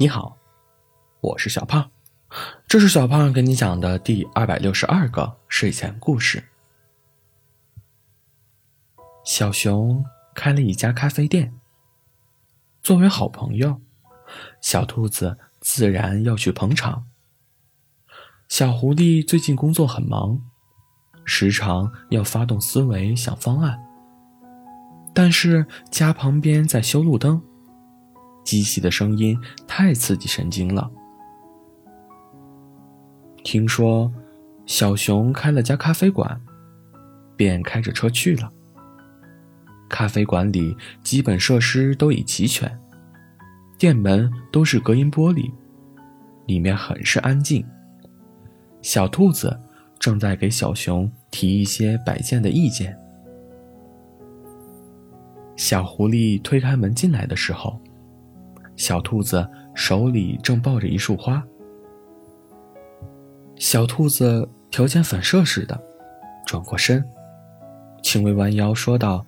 你好，我是小胖，这是小胖给你讲的第二百六十二个睡前故事。小熊开了一家咖啡店，作为好朋友，小兔子自然要去捧场。小狐狸最近工作很忙，时常要发动思维想方案，但是家旁边在修路灯。机器的声音太刺激神经了。听说小熊开了家咖啡馆，便开着车去了。咖啡馆里基本设施都已齐全，店门都是隔音玻璃，里面很是安静。小兔子正在给小熊提一些摆件的意见。小狐狸推开门进来的时候。小兔子手里正抱着一束花。小兔子条件反射似的转过身，轻微弯腰说道：“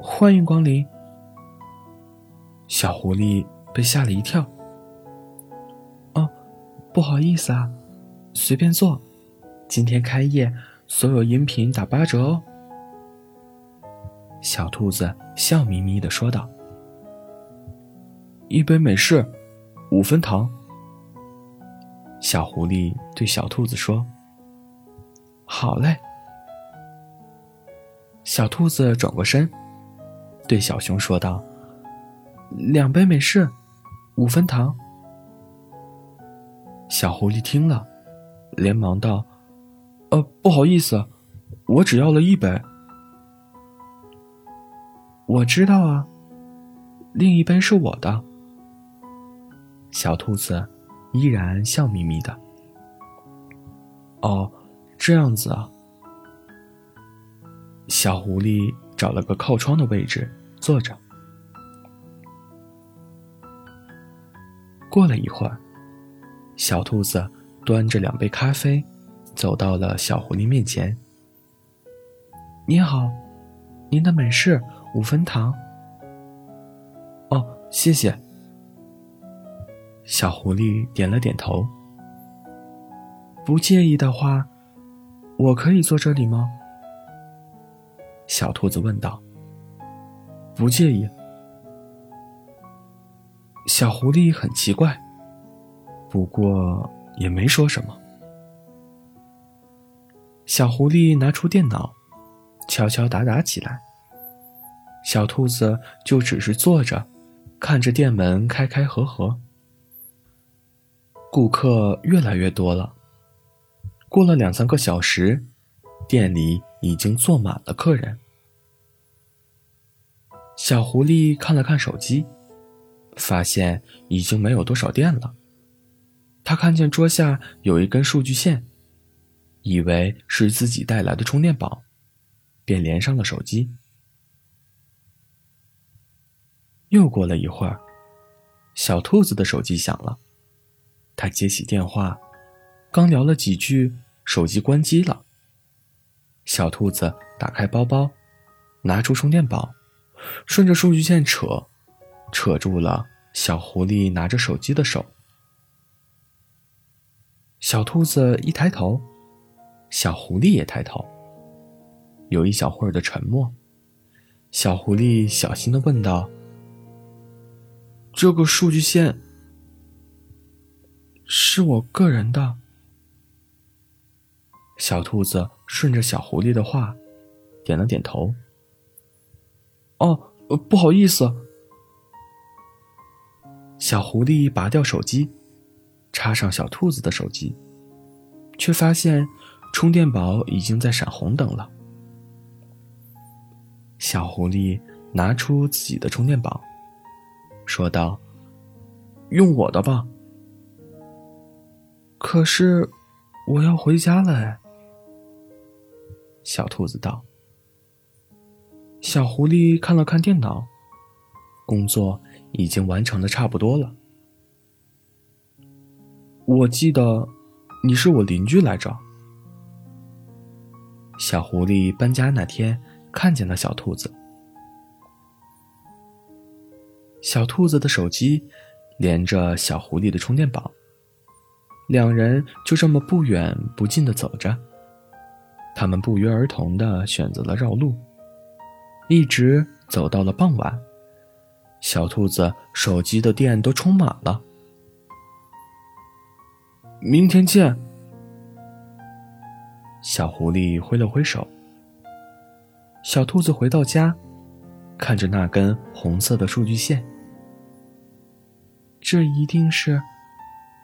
欢迎光临。”小狐狸被吓了一跳。“哦，不好意思啊，随便坐。今天开业，所有饮品打八折哦。”小兔子笑眯眯的说道。一杯美式，五分糖。小狐狸对小兔子说：“好嘞。”小兔子转过身，对小熊说道：“两杯美式，五分糖。”小狐狸听了，连忙道：“呃，不好意思，我只要了一杯。”我知道啊，另一杯是我的。小兔子依然笑眯眯的。哦，这样子啊。小狐狸找了个靠窗的位置坐着。过了一会儿，小兔子端着两杯咖啡，走到了小狐狸面前。你好，您的美式五分糖。哦，谢谢。小狐狸点了点头。不介意的话，我可以坐这里吗？小兔子问道。不介意。小狐狸很奇怪，不过也没说什么。小狐狸拿出电脑，敲敲打打起来。小兔子就只是坐着，看着店门开开合合。顾客越来越多了。过了两三个小时，店里已经坐满了客人。小狐狸看了看手机，发现已经没有多少电了。他看见桌下有一根数据线，以为是自己带来的充电宝，便连上了手机。又过了一会儿，小兔子的手机响了。他接起电话，刚聊了几句，手机关机了。小兔子打开包包，拿出充电宝，顺着数据线扯，扯住了小狐狸拿着手机的手。小兔子一抬头，小狐狸也抬头。有一小会儿的沉默，小狐狸小心的问道：“这个数据线？”是我个人的。小兔子顺着小狐狸的话，点了点头。哦，不好意思。小狐狸拔掉手机，插上小兔子的手机，却发现充电宝已经在闪红灯了。小狐狸拿出自己的充电宝，说道：“用我的吧。”可是，我要回家了哎。小兔子道。小狐狸看了看电脑，工作已经完成的差不多了。我记得，你是我邻居来着。小狐狸搬家那天看见了小兔子。小兔子的手机连着小狐狸的充电宝。两人就这么不远不近的走着。他们不约而同的选择了绕路，一直走到了傍晚。小兔子手机的电都充满了。明天见。小狐狸挥了挥手。小兔子回到家，看着那根红色的数据线，这一定是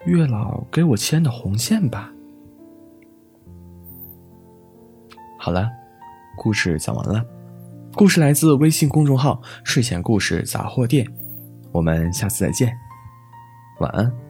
月老给我牵的红线吧。好了，故事讲完了。故事来自微信公众号“睡前故事杂货店”，我们下次再见，晚安。